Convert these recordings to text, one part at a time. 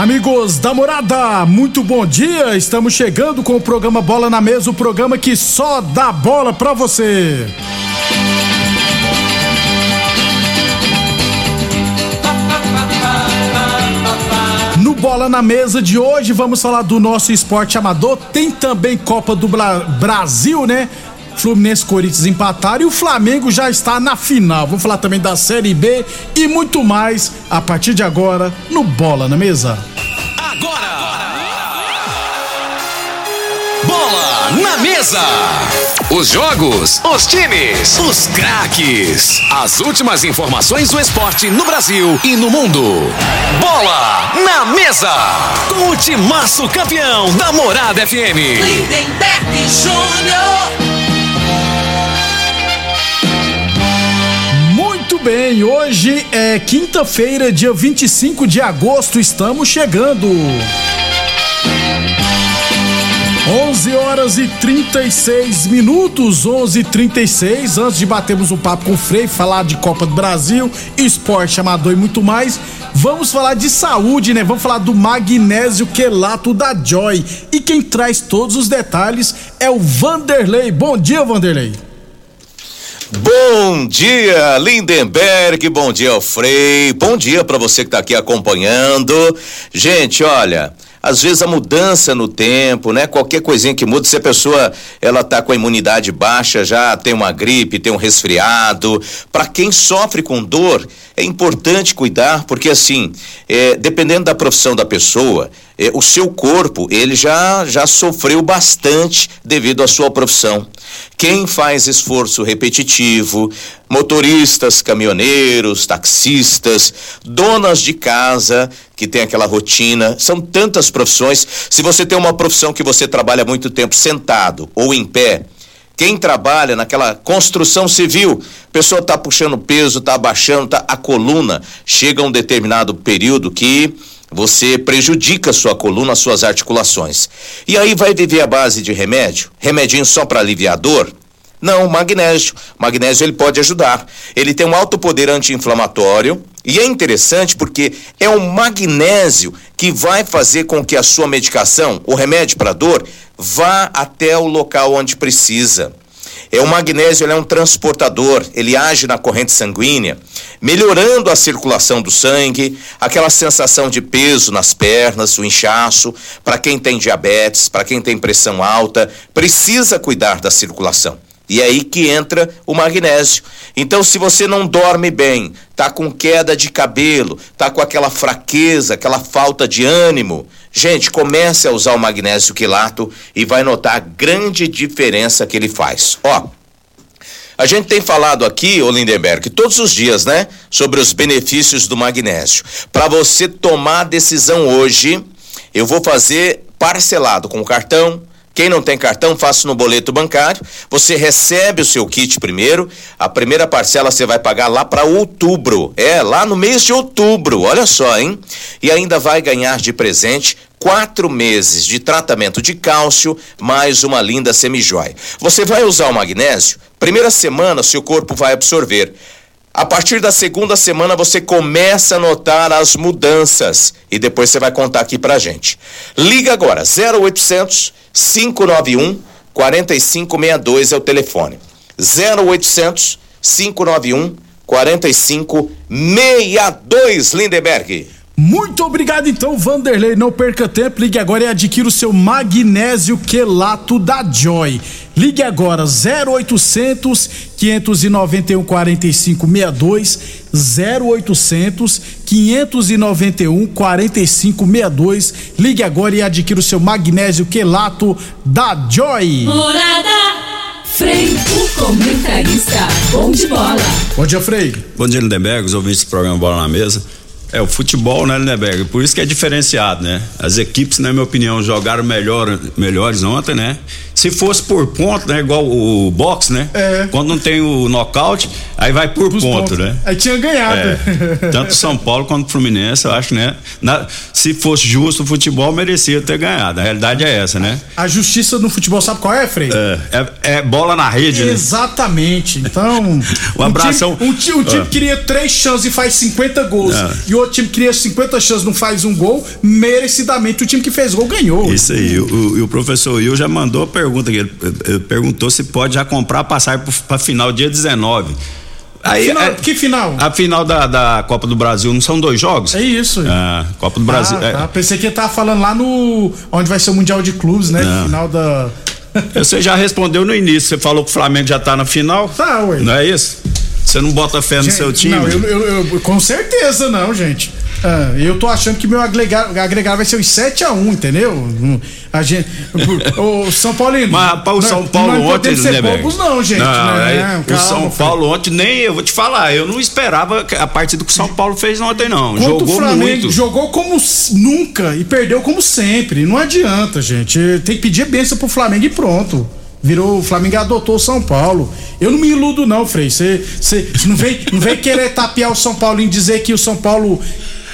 Amigos da morada, muito bom dia. Estamos chegando com o programa Bola na Mesa o programa que só dá bola pra você. No Bola na Mesa de hoje, vamos falar do nosso esporte amador. Tem também Copa do Bra Brasil, né? Fluminense e Corinthians empataram e o Flamengo já está na final. Vamos falar também da Série B e muito mais a partir de agora no Bola na Mesa. Agora! Bola na Mesa! Os jogos, os times, os craques. As últimas informações do esporte no Brasil e no mundo. Bola na Mesa! Com o timaço campeão da Morada FM. Lindenberg Júnior. Bem, hoje é quinta-feira, dia 25 de agosto, estamos chegando. 11 horas e 36 minutos, 11 e 36 Antes de batermos um papo com o Frei, falar de Copa do Brasil, esporte amador e muito mais, vamos falar de saúde, né? Vamos falar do magnésio quelato da Joy. E quem traz todos os detalhes é o Vanderlei. Bom dia, Vanderlei. Bom dia, Lindenberg. Bom dia, Alfrei. Bom dia para você que está aqui acompanhando. Gente, olha, às vezes a mudança no tempo, né? Qualquer coisinha que muda, se a pessoa ela tá com a imunidade baixa, já tem uma gripe, tem um resfriado. Para quem sofre com dor, é importante cuidar, porque assim, é, dependendo da profissão da pessoa, é, o seu corpo ele já já sofreu bastante devido à sua profissão. Quem faz esforço repetitivo, motoristas, caminhoneiros, taxistas, donas de casa que tem aquela rotina, são tantas profissões. Se você tem uma profissão que você trabalha muito tempo sentado ou em pé, quem trabalha naquela construção civil, a pessoa está puxando peso, está abaixando, tá, a coluna chega um determinado período que você prejudica sua coluna, as suas articulações. E aí vai viver a base de remédio? Remedinho só para aliviar a dor? Não, magnésio. Magnésio ele pode ajudar. Ele tem um alto poder anti-inflamatório e é interessante porque é o magnésio que vai fazer com que a sua medicação, o remédio para dor, vá até o local onde precisa. É o magnésio, é um transportador, ele age na corrente sanguínea, melhorando a circulação do sangue, aquela sensação de peso nas pernas, o inchaço, para quem tem diabetes, para quem tem pressão alta, precisa cuidar da circulação. E é aí que entra o magnésio. Então, se você não dorme bem, tá com queda de cabelo, tá com aquela fraqueza, aquela falta de ânimo, gente, comece a usar o magnésio quilato e vai notar a grande diferença que ele faz. Ó, a gente tem falado aqui, ô Lindenberg, todos os dias, né, sobre os benefícios do magnésio. Para você tomar a decisão hoje, eu vou fazer parcelado com cartão, quem não tem cartão, faça no boleto bancário. Você recebe o seu kit primeiro. A primeira parcela você vai pagar lá para outubro. É, lá no mês de outubro. Olha só, hein? E ainda vai ganhar de presente quatro meses de tratamento de cálcio, mais uma linda semijoia. Você vai usar o magnésio? Primeira semana, seu corpo vai absorver. A partir da segunda semana você começa a notar as mudanças e depois você vai contar aqui pra gente. Liga agora 0800 591 4562 é o telefone. 0800 591 4562 Lindenberg. Muito obrigado então, Vanderlei. Não perca tempo, ligue agora e adquira o seu magnésio quelato da Joy. Ligue agora 0800 591 4562 0800 591 4562. Ligue agora e adquira o seu magnésio quelato da Joy. Morada Frei, o comentarista, bom de bola. Bom dia, Frei. Bom dia, Lindenberg, os ouvintes do programa Bola na Mesa. É, o futebol, né, Lindenberg? Por isso que é diferenciado, né? As equipes, na minha opinião, jogaram melhor, melhores ontem, né? Se fosse por ponto, né? Igual o boxe, né? É. Quando não tem o nocaute, aí vai por Pros ponto, pontos. né? Aí tinha ganhado. É. Tanto São Paulo quanto Fluminense, eu acho, né? Na- se fosse justo, o futebol merecia ter ganhado. A realidade é essa, né? A justiça no futebol sabe qual é, Frei? É, é- é bola na rede, né? Exatamente. Então. Um abração. Um time, um um time Ah. cria três chances e faz 50 gols. Ah. E o outro time cria 50 chances e não faz um gol. Merecidamente, o time que fez gol ganhou. Isso aí. O, e o professor Will já mandou a pergunta, que ele, ele perguntou se pode já comprar passagem para final dia 19. Aí, Final- é- que final? A final da, da Copa do Brasil não são dois jogos? É isso. Ah, Copa do Brasil. Ah, é. tá. Pensei que ele tava falando lá no. Onde vai ser o Mundial de Clubes, né? Não. Final da. Você já respondeu no início, você falou que o Flamengo já tá na final? Tá, ué. Não é isso? Você não bota fé no Gente, seu time? Não, eu, eu- eu- com certeza não, gente. Ah, eu tô achando que meu agregar, agregar vai ser os 7x1, entendeu? Hum, A gente. O São Paulino. Mas para o não- São Paulo não ontem, podemos ser bobos, não, gente. Não, né? é, Não, o São. Paulo ontem, nem eu vou te falar, eu não esperava a partida que o São Paulo fez ontem, não. Contra Jogou o Flamengo, muito. jogou como nunca e perdeu como sempre. Não adianta, gente. Tem que pedir benção pro Flamengo e pronto. Virou, o Flamengo adotou o São Paulo. Eu não me iludo, não, Frei. Você não vem, não vem querer tapear o São Paulo e dizer que o São Paulo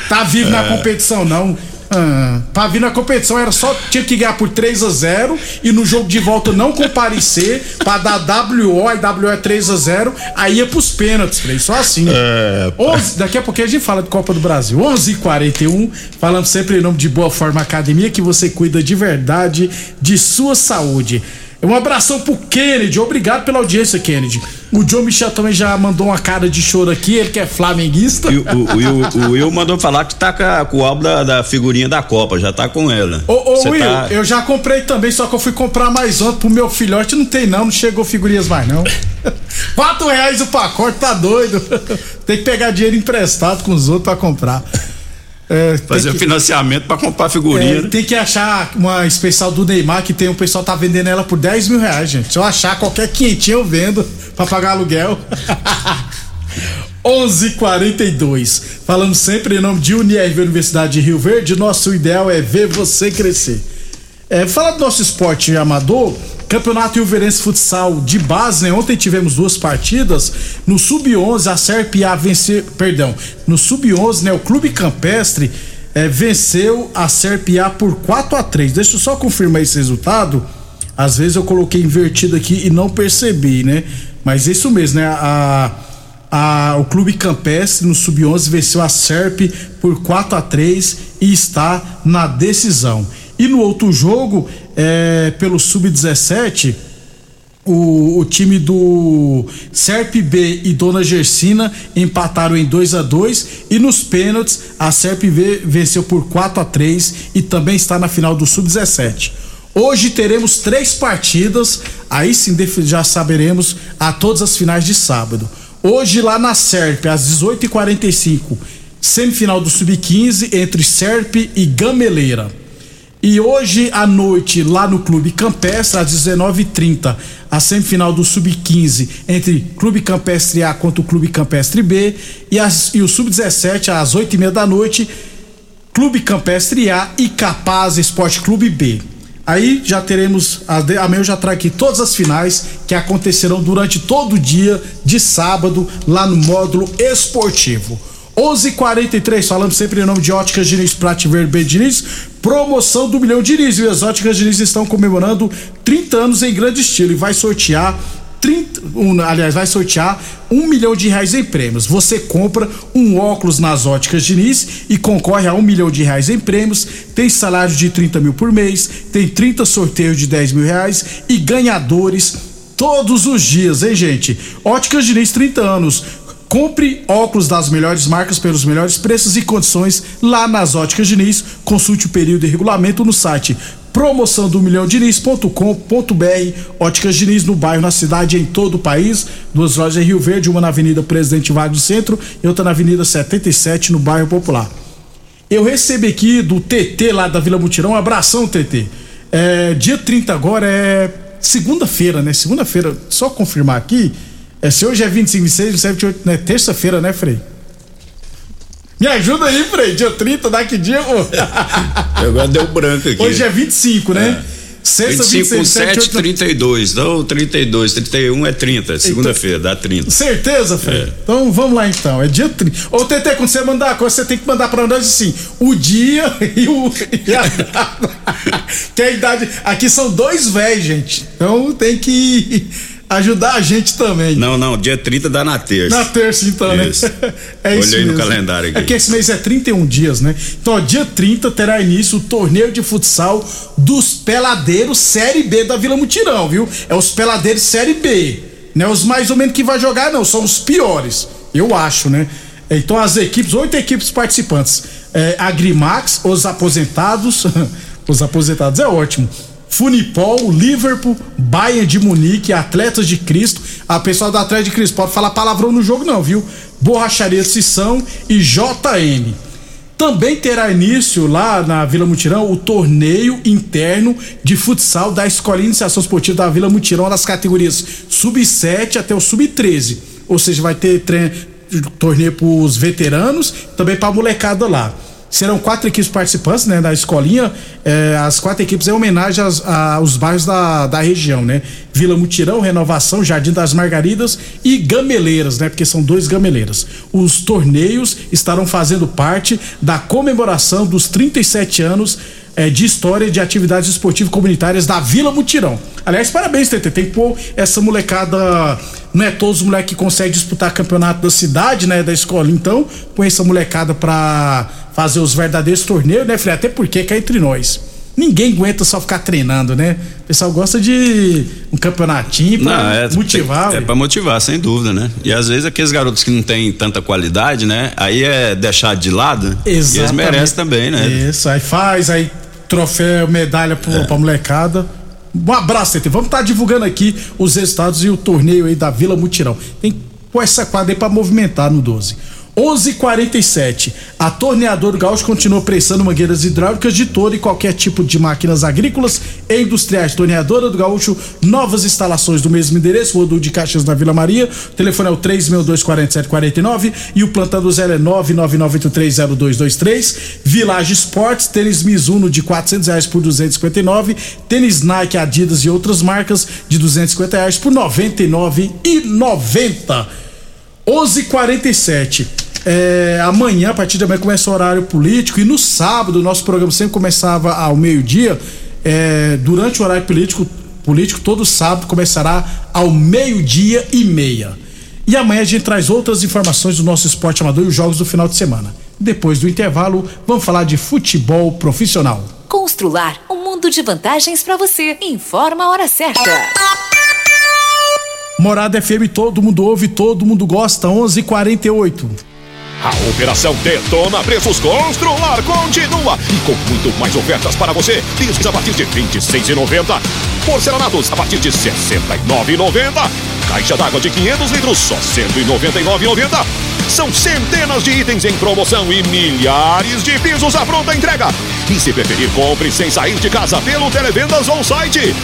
tá vivo É. na competição, não. Ah, pra vir na competição era só tinha que ganhar por 3 a 0 e no jogo de volta não comparecer pra dar WO e WO é 3 a 0 aí ia pros pênaltis, Frei. Só assim. É, 11, daqui a pouquinho a gente fala de Copa do Brasil. 11 h 41 falando sempre em nome de Boa Forma Academia, que você cuida de verdade de sua saúde. Um abração pro Kennedy, obrigado pela audiência, Kennedy. O John Michel também já mandou uma cara de choro aqui, ele que é flamenguista. E o, o, o Will, mandou falar que tá com, o álbum da, da figurinha da Copa, já tá com ela. Ô, ô Will, tá- eu já comprei também, só que eu fui comprar mais ontem pro meu filhote, não tem não, não chegou figurinhas mais não. Quatro reais o pacote, tá doido. Tem que pegar dinheiro emprestado com os outros pra comprar. É, Fazer que- financiamento pra comprar figurinha. É, né? tem que achar uma especial do Neymar que tem o pessoal tá vendendo ela por 10 mil reais, gente. Se eu achar qualquer quinhentinho eu vendo pra pagar aluguel. 11:42. Falamos sempre em nome de Unirv Universidade de Rio Verde. Nosso ideal é ver você crescer. É, falar do nosso esporte amador, Campeonato Ilverense Futsal de base, né? Ontem tivemos duas partidas. No Sub-11, a Serpa venceu. Perdão. No Sub-11, né? O Clube Campestre é, venceu a Serpa por 4 a 3 Deixa eu só confirmar esse resultado. Às vezes eu coloquei invertido aqui e não percebi, né? Mas é isso mesmo, né? A, a, o Clube Campestre no Sub-11 venceu a Serp por 4 a 3 e está na decisão. E no outro jogo, é, pelo Sub-17, o, o time do Serp B e Dona Gersina empataram em 2 a 2 e nos pênaltis a Serp B venceu por 4 a 3 e também está na final do Sub-17. Hoje teremos três partidas, aí sim já saberemos a todas as finais de sábado. Hoje lá na Serp, às 18h45, semifinal do Sub-15 entre Serp e Gameleira. E hoje à noite, lá no Clube Campestre, às 19h30, a semifinal do Sub-15 entre Clube Campestre A contra o Clube Campestre B. E, as- e o Sub-17, às 8h30 da noite, Clube Campestre A e Capaz Esporte Clube B. Aí já teremos, amanhã eu já trago aqui todas as finais que acontecerão durante todo o dia de sábado lá no módulo esportivo. 11:43 falando sempre em nome de Óticas Diniz Prate Verde Diniz, promoção do milhão Diniz. E as Óticas Diniz estão comemorando 30 anos em grande estilo e vai sortear 30, um, aliás, vai sortear um milhão de reais em prêmios. Você compra um óculos nas óticas Diniz e concorre a um milhão de reais em prêmios. Tem salário de 30 mil por mês, tem 30 sorteios de 10 mil reais e ganhadores todos os dias, hein, gente? Óticas Diniz, 30 anos. Compre óculos das melhores marcas pelos melhores preços e condições lá nas Óticas Diniz. Consulte o período e regulamento no site promoção do milhão diniz.com.br Óticas Diniz no bairro, na cidade, em todo o país. Duas lojas em Rio Verde, uma na Avenida Presidente Vargas do Centro e outra na Avenida 77 no bairro Popular. Eu recebi aqui do TT lá da Vila Mutirão, um abração TT. É, dia 30 agora é segunda-feira, né? Segunda-feira, só confirmar aqui. É, se hoje é 25, 26, 27, 28, né? Terça-feira, né, Frei? Me ajuda aí, Frei. Dia 30, daqui dia, pô. Agora deu branco aqui. Hoje é 25, né? É. Sexta, 25, 26, 7, 7 32. Não, 32, 31 é 30. Segunda-feira, dá 30. Certeza, Frei? É. Então vamos lá então. É dia 30. Ô, TT, quando você mandar a coisa, você tem que mandar pra nós assim: o dia e, o, e a data. que a idade. Aqui são dois velhos, gente. Então tem que ajudar a gente também. Não, não, dia 30 dá na terça. Na terça, então, isso. né? É isso Olhei no calendário aqui. É que esse mês é 31 dias, né? Então, ó, dia 30 terá início o torneio de futsal dos peladeiros Série B da Vila Mutirão, viu? É os peladeiros Série B. Não é os mais ou menos que vai jogar, não, são os piores. Eu acho, né? Então, as equipes, oito equipes participantes. É, Agrimax, os aposentados. os aposentados é ótimo. Funipol, Liverpool, Bayern de Munique, Atletas de Cristo. A pessoal do Atlético de Cristo pode falar palavrão no jogo, não, viu? Borracharia Sissão e JM. Também terá início lá na Vila Mutirão o torneio interno de futsal da Escolinha de Iniciação Esportiva da Vila Mutirão nas categorias sub-7 até o sub-13. Ou seja, vai ter torneio para os veteranos, também para a molecada lá. Serão quatro equipes participantes, né, da escolinha. É, as quatro equipes é homenagem às- aos bairros da, da região, né? Vila Mutirão, Renovação, Jardim das Margaridas e Gameleiras, né? Porque são dois gameleiras. Os torneios estarão fazendo parte da comemoração dos 37 anos é, de história de atividades esportivas comunitárias da Vila Mutirão. Aliás, parabéns, TT. Tem que pôr essa molecada. Não é todos os moleques que conseguem disputar campeonato da cidade, né? Da escola. Então, põe essa molecada pra fazer os verdadeiros torneios, né, Frei? Até porque cá entre nós. Ninguém aguenta só ficar treinando, né? O pessoal gosta de um campeonatinho pra Não, é, motivar. tem- é ué. pra motivar, sem dúvida, né? E às vezes aqueles garotos que não têm tanta qualidade, né? Aí é deixar de lado. E eles Exatamente. merecem também, né? Isso, aí faz, aí troféu, medalha pro, É. pra molecada. Um abraço, TT. Vamos estar divulgando aqui os resultados e o torneio aí da Vila Mutirão. Tem pôr essa quadra aí pra movimentar no 12. 11:47. A torneadora Gaúcho continua prestando mangueiras hidráulicas de todo e qualquer tipo de máquinas agrícolas e industriais. Torneadora do Gaúcho, novas instalações do mesmo endereço, Rodul de Caixas na Vila Maria. O telefone é o 3624749 e o plantão do zero é 999830223. Village Sports, tênis Mizuno de 400 reais por 259, tênis Nike, Adidas e outras marcas de 250 reais por 99,90. 11:47. É, amanhã, a partir de amanhã, começa o horário político. E no sábado, o nosso programa sempre começava ao meio-dia. É, durante o horário político, político, todo sábado começará ao meio-dia e meia. E amanhã a gente traz outras informações do nosso esporte amador e os jogos do final de semana. Depois do intervalo, vamos falar de futebol profissional. Constrular um mundo de vantagens para você. Informa a hora certa. Morada FM, todo mundo ouve, todo mundo gosta. 11:48. A Operação Detona Preços Constrular continua e com muito mais ofertas para você. Discos a partir de R$ 26,90. Porcelanatos a partir de R$ 69,90. Caixa d'água de 500 litros só R$ 199,90. São centenas de itens em promoção e milhares de pisos à pronta entrega. E se preferir, compre sem sair de casa pelo Televendas ou site.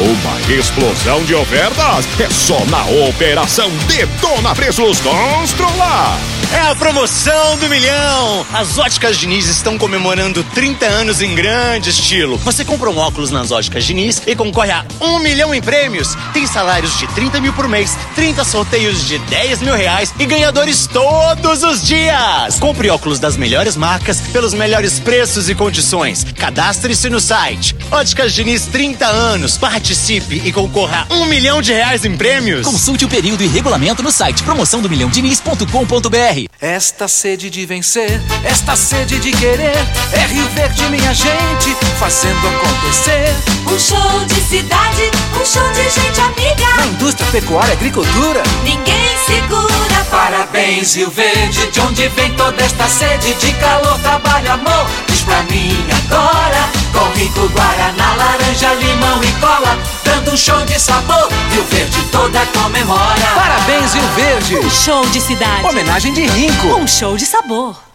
Uma explosão de ofertas é só na Operação Detona Preços Constrular. É a promoção do milhão! As óticas Diniz estão comemorando 30 anos em grande estilo. Você compra um óculos nas óticas Diniz e concorre a um milhão em prêmios. Tem salários de 30 mil por mês, 30 sorteios de 10 mil reais e ganhadores todos os dias. Compre óculos das melhores marcas pelos melhores preços e condições. Cadastre-se no site. Óticas Diniz 30 anos. Participe e concorra a um milhão de reais em prêmios. Consulte o período e regulamento no site promoção do milhão diniz.com.br. Esta sede de vencer, esta sede de querer, é Rio Verde, minha gente, fazendo acontecer. Um show de cidade, um show de gente amiga. Na indústria, pecuária e agricultura, ninguém segura. Parabéns, Rio Verde, de onde vem toda esta sede de calor, trabalho, amor. Pra mim agora, com rico guaraná, laranja, limão e cola, dando um show de sabor. Rio Verde toda comemora. Parabéns, Rio Verde. Um show de cidade. Homenagem de Rinco. Um show de sabor.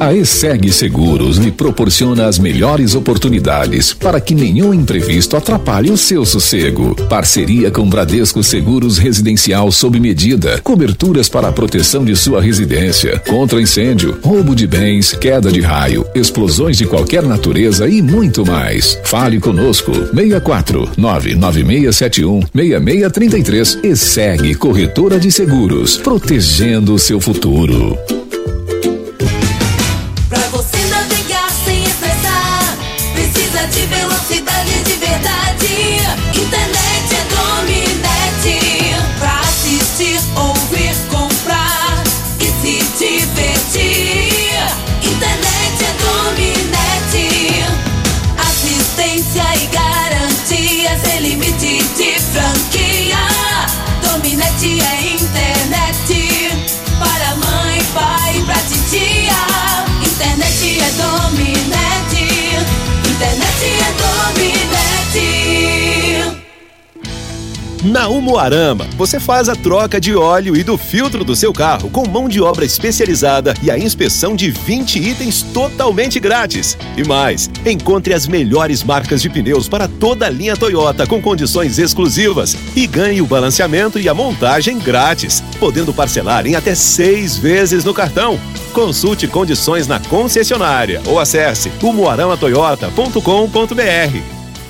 A ESEG Seguros lhe proporciona as melhores oportunidades para que nenhum imprevisto atrapalhe o seu sossego. Parceria com Bradesco Seguros Residencial sob medida. Coberturas para a proteção de sua residência, contra incêndio, roubo de bens, queda de raio, explosões de qualquer natureza e muito mais. Fale conosco. 64 99671 6633 ESEG Corretora de Seguros, protegendo o seu futuro. Na Umuarama, você faz a troca de óleo e do filtro do seu carro com mão de obra especializada e a inspeção de 20 itens totalmente grátis. E mais, encontre as melhores marcas de pneus para toda a linha Toyota com condições exclusivas e ganhe o balanceamento e a montagem grátis, podendo parcelar em até seis vezes no cartão. Consulte condições na concessionária ou acesse umuaramatoyota.com.br.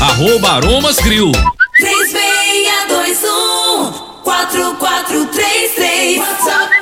arroba Aromas Grill. 3621 4433 WhatsApp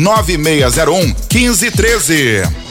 1513.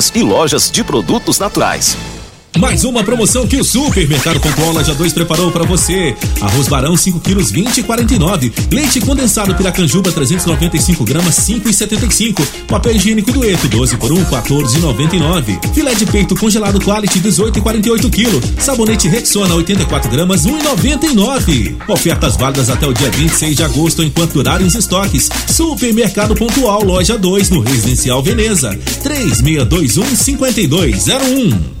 e lojas de produtos naturais. Mais uma promoção que o Supermercado Pontual Loja 2 preparou para você. Arroz Barão 5 quilos 20 e 49. Leite condensado Piracanjuba 395 gramas 5 e 75. Papel higiênico Dueto 12 por 1 14 e 99. Filé de peito congelado Quality 18 e 48 quilos. Sabonete Rexona 84 gramas 1 e 99. Ofertas válidas até o dia 26 de agosto enquanto durarem os estoques. Supermercado Pontual Loja 2 no Residencial Veneza 3621 5201.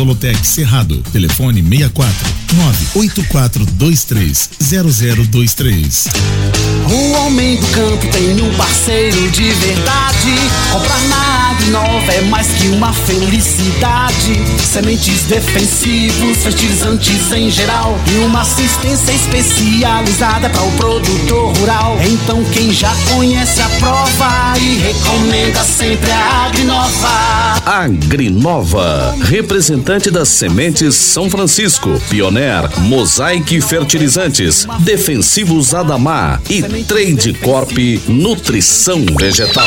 Solotec Cerrado. Telefone 64 98423 0023. O homem do campo tem um parceiro de verdade. Comprar na Agrinova é mais que uma felicidade. Sementes defensivos, fertilizantes em geral e uma assistência especializada para o produtor rural. Então quem já conhece a prova e recomenda sempre a Agrinova. Agrinova, representante das sementes São Francisco, Pioneer, Mosaic Fertilizantes, Defensivos Adamar e Trade Corp Nutrição Vegetal.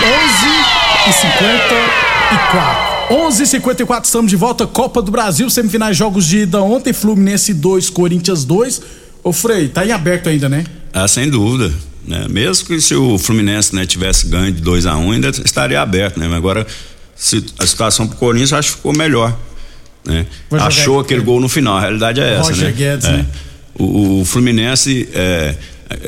11 e 54. 11 e 54 estamos de volta. Copa do Brasil, semifinais jogos de ida ontem, Fluminense 2, Corinthians 2. Ô Frei, tá em aberto ainda, né? Ah, sem dúvida. Né? Mesmo que se o Fluminense né, tivesse ganho de 2 a 1 um, ainda estaria aberto, né? Mas agora se, a situação pro Corinthians acho que ficou melhor. Né? Achou aquele gol no final, a realidade é essa, Roger né? Guedes, É. né? O, o Fluminense, é,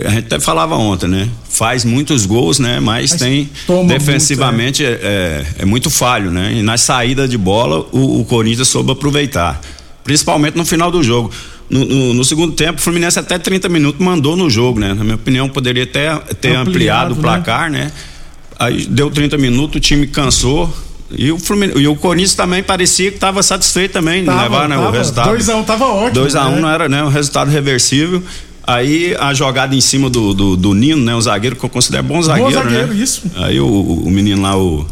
a gente até falava ontem, né? Faz muitos gols, né? Mas, Mas tem defensivamente é. É, é muito falho, né? E na saída de bola o, o Corinthians soube aproveitar, principalmente no final do jogo. No, no- no segundo tempo, o Fluminense até 30 minutos mandou no jogo, né? Na minha opinião, poderia até ter Ampliado, ampliado o né? placar, né? Aí deu 30 minutos, o time cansou. E o, Fluminense, e o Corinthians também parecia que estava satisfeito também em Tava, levar né, o tava. resultado. 2x1 tava ótimo. 2 a 1 né? não era né, um resultado reversível. Aí a jogada em cima do, do, do Nino, né? Um zagueiro que eu considero bom zagueiro, zagueiro, né? isso. Aí o, o menino lá, o.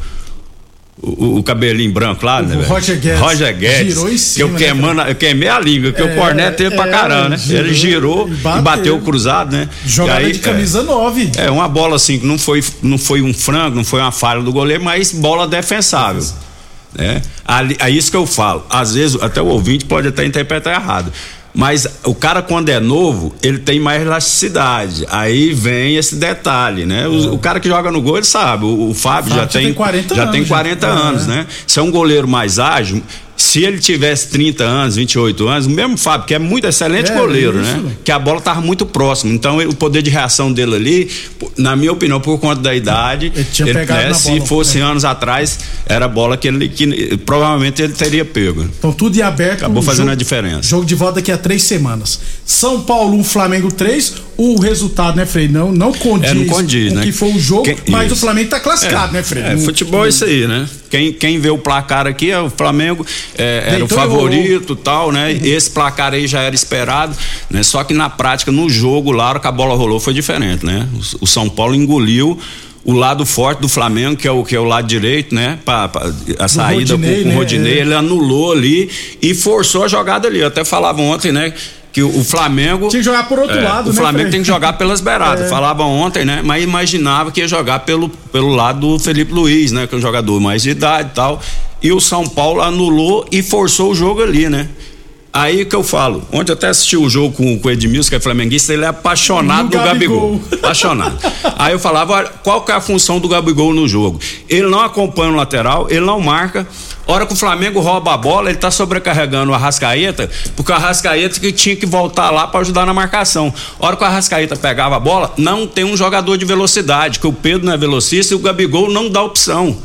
O, o cabelinho branco lá, né? velho? Roger Guedes. Roger Guedes. Girou em que cima, eu, né, queimando, eu queimei a língua, que É, o cornet teve pra é, caramba, né? girou Ele girou e e bateu. bateu, cruzado, né? Jogada aí, de camisa 9. É, uma bola assim, que não foi, não foi um frango, não foi uma falha do goleiro, mas bola defensável. Né? É isso que eu falo. Às vezes, até o ouvinte pode até interpretar errado. Mas o cara, quando é novo, ele tem mais elasticidade. Aí vem esse detalhe, né? O, o cara que joga no gol, ele sabe. O, o Fábio, Fábio já já tem, tem 40 já anos, tem já. 40 É. anos, né? Se é um goleiro mais ágil, se ele tivesse 30 anos, 28 anos, o mesmo Fábio, que é muito excelente É, goleiro, isso. né? Que a bola tava muito próxima. Então, ele- o poder de reação dele ali, na minha opinião, por conta da idade, ele tinha pegado na se bola, fosse né? anos atrás, era bola que ele que, provavelmente ele teria pego. Então tudo em aberto. Acabou fazendo jogo- a diferença. Jogo de volta daqui a três semanas. São Paulo 1, Flamengo 3. O resultado, né, Frei? Não, não condiz, É, não condiz, o né? que foi o jogo, Quem- mas isso. o Flamengo tá classificado, É, né, Frei? É, futebol é isso aí, né? Quem, quem vê o placar aqui é o Flamengo, é, era o Deitou e favorito tal, né? Esse placar aí já era esperado, né? Só que na prática, no jogo, lá, que a bola rolou, foi diferente, né? O, o São Paulo engoliu o lado forte do Flamengo, que é o, que é o lado direito, né? Pra, pra- a saída Rodinei, com, com né? o Rodinei, É. ele anulou ali e forçou a jogada ali. Eu até falava ontem, né? Que o, Flamengo. Tinha que jogar por outro É, lado, O né, Flamengo Frei? tem que jogar pelas beiradas. É. Falava ontem, né? Mas imaginava que ia jogar pelo, pelo lado do Felipe Luiz, né? Que é um jogador mais de idade e tal. E o São Paulo anulou e forçou o jogo ali, né? Aí que eu falo, ontem eu até assisti o jogo com, com o Edmilson, que é flamenguista, ele é apaixonado No do Gabigol. Gabigol. Apaixonado. Aí eu falava, qual que é a função do Gabigol no jogo? Ele não acompanha o lateral, ele não marca. Hora que o Flamengo rouba a bola, ele tá sobrecarregando o Arrascaeta, porque o Arrascaeta que tinha que voltar lá para ajudar na marcação. Hora que o Arrascaeta pegava a bola, não tem um jogador de velocidade, que o Pedro não é velocista e o Gabigol não dá opção.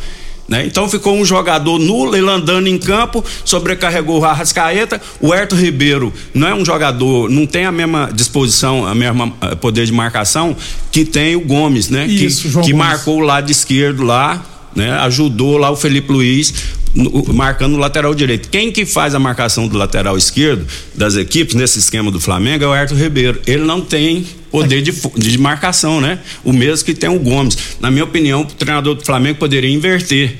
Né? Então ficou um jogador nulo, ele andando em campo, sobrecarregou o Arrascaeta. O Herto Ribeiro não é um jogador, não tem a mesma disposição, a mesma eh, poder de marcação que tem o Gomes, né? Que- Isso, João que Gomes. marcou o lado esquerdo lá, né? Ajudou lá o Felipe Luiz no- marcando o lateral direito. Quem que faz a marcação do lateral esquerdo das equipes nesse esquema do Flamengo é o Herto Ribeiro. Ele não tem poder de, de marcação, né? O mesmo que tem o Gomes. Na minha opinião, o treinador do Flamengo poderia inverter.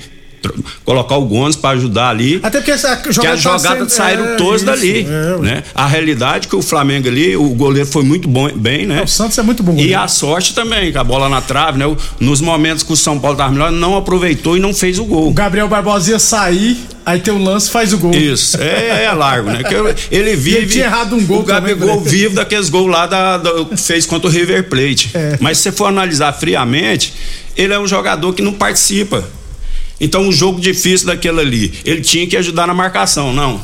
Colocar o Gomes para ajudar ali. Até porque essa Que jogada as tá jogadas sendo- saíram é, todas dali, é, né? A realidade é que o Flamengo ali, o goleiro foi muito bom, bem, né? O Santos é muito bom. E a sorte também, com a bola na trave, né? O- Nos momentos que o São Paulo tava melhor, não aproveitou e não fez o gol. O Gabriel Barbosa ia sair, aí tem o lance faz o gol. Isso, é, é largo, né? Que ele vive. ele tinha errado um gol O Gabigol também, né? vive daqueles gols lá da, da- que fez contra o River Plate. É. Mas se você for analisar friamente, ele é um jogador que não participa. Então, um jogo difícil daquele ali, ele tinha que ajudar na marcação, não.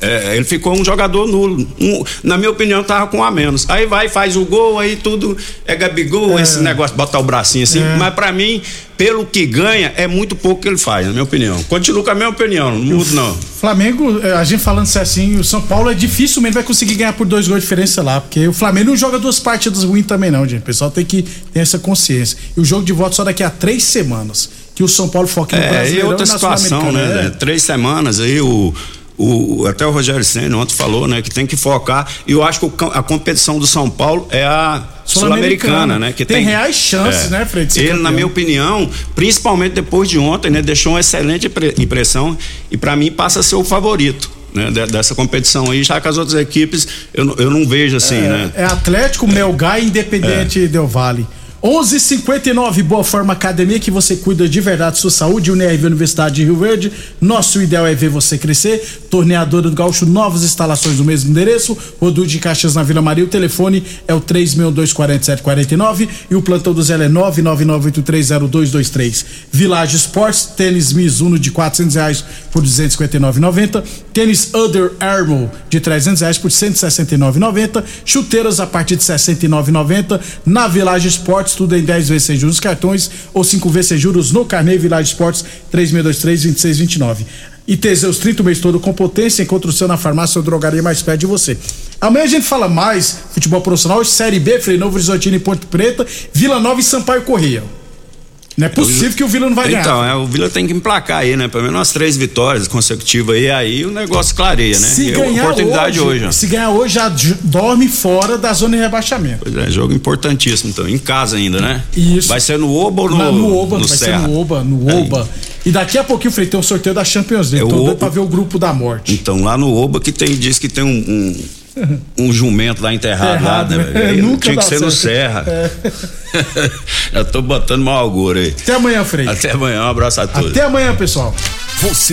É, ele ficou um jogador nulo. Um, na minha opinião, tava com um a menos. Aí vai, faz o gol, aí tudo é Gabigol, É. esse negócio botar o bracinho assim. É. Mas pra mim, pelo que ganha, é muito pouco que ele faz, na minha opinião. Continuo com a minha opinião, não mudo não. Flamengo, eh, a gente falando isso assim, o São Paulo é dificilmente vai conseguir ganhar por dois gols de diferença lá, porque o Flamengo não joga duas partidas ruins também não, gente. O pessoal tem que ter essa consciência. E o jogo de volta só daqui a três semanas, que o São Paulo foca no É, e Brasileirão outra na situação, né? É. Três semanas aí, o, o, até o Rogério Senna ontem falou, né, que tem que focar. E eu acho que a competição do São Paulo é a Sul-Americana. Sul-Americana, né? Que Tem tem, reais chances, né, Fred, Ele, campeão. na minha opinião, principalmente depois de ontem, né, deixou uma excelente impre- impressão e para mim passa a ser o favorito. Né, de- dessa competição aí, já que as outras equipes eu, não- eu não vejo assim, né? É Atlético, Melgar e Independente Del Vale. 11:59 Boa Forma Academia que você cuida de verdade da sua saúde. UNIRV Universidade de Rio Verde. Nosso ideal é ver você crescer. Torneadora do Gaúcho, novas instalações no mesmo endereço. Rodul de Caixas na Vila Maria. O telefone é o 3624749 e o plantão do Zé é 999830223. Village Sports, tênis Mizuno de 400 reais por 259,90. Tênis Other Armour de 300 reais por 169,90. Chuteiras a partir de 69,90. Na Village Sports, tudo em 10 vezes sem juros cartões ou 5 vezes sem juros no Carnê Village Sports 3623-2629. E Teseus 30 o mês todo com potência, encontra o seu na farmácia ou drogaria mais perto de você. Amanhã a gente fala mais futebol profissional, Série B, Frei Novo Horizontino e Ponte Preta, Vila Nova e Sampaio Correia. Não é possível que o Vila não vai ganhar. Então, é, o Vila tem que emplacar aí, né? Pelo menos umas três vitórias consecutivas aí, aí o negócio clareia, né? Se é ganhar uma oportunidade hoje, hoje. se ganhar hoje já dorme fora da zona de rebaixamento. Pois é, jogo importantíssimo, então. Em casa ainda, né? Isso. Vai ser no Oba ou no, Na- no Oba, no vai Serra? ser no Oba, no Oba. E daqui a pouquinho, Frei, tem o sorteio da Champions League. É o Tô doido Oba. pra ver o grupo da morte. Então, lá no Oba que tem, diz que tem um, um, um jumento lá enterrado, Errado, lá, né? né? velho? Aí Nunca Tinha dá que ser no certo. Serra. É. Já tô botando mau agouro aí. Até amanhã, Frei. Até amanhã, um abraço a todos. Até amanhã, pessoal. Você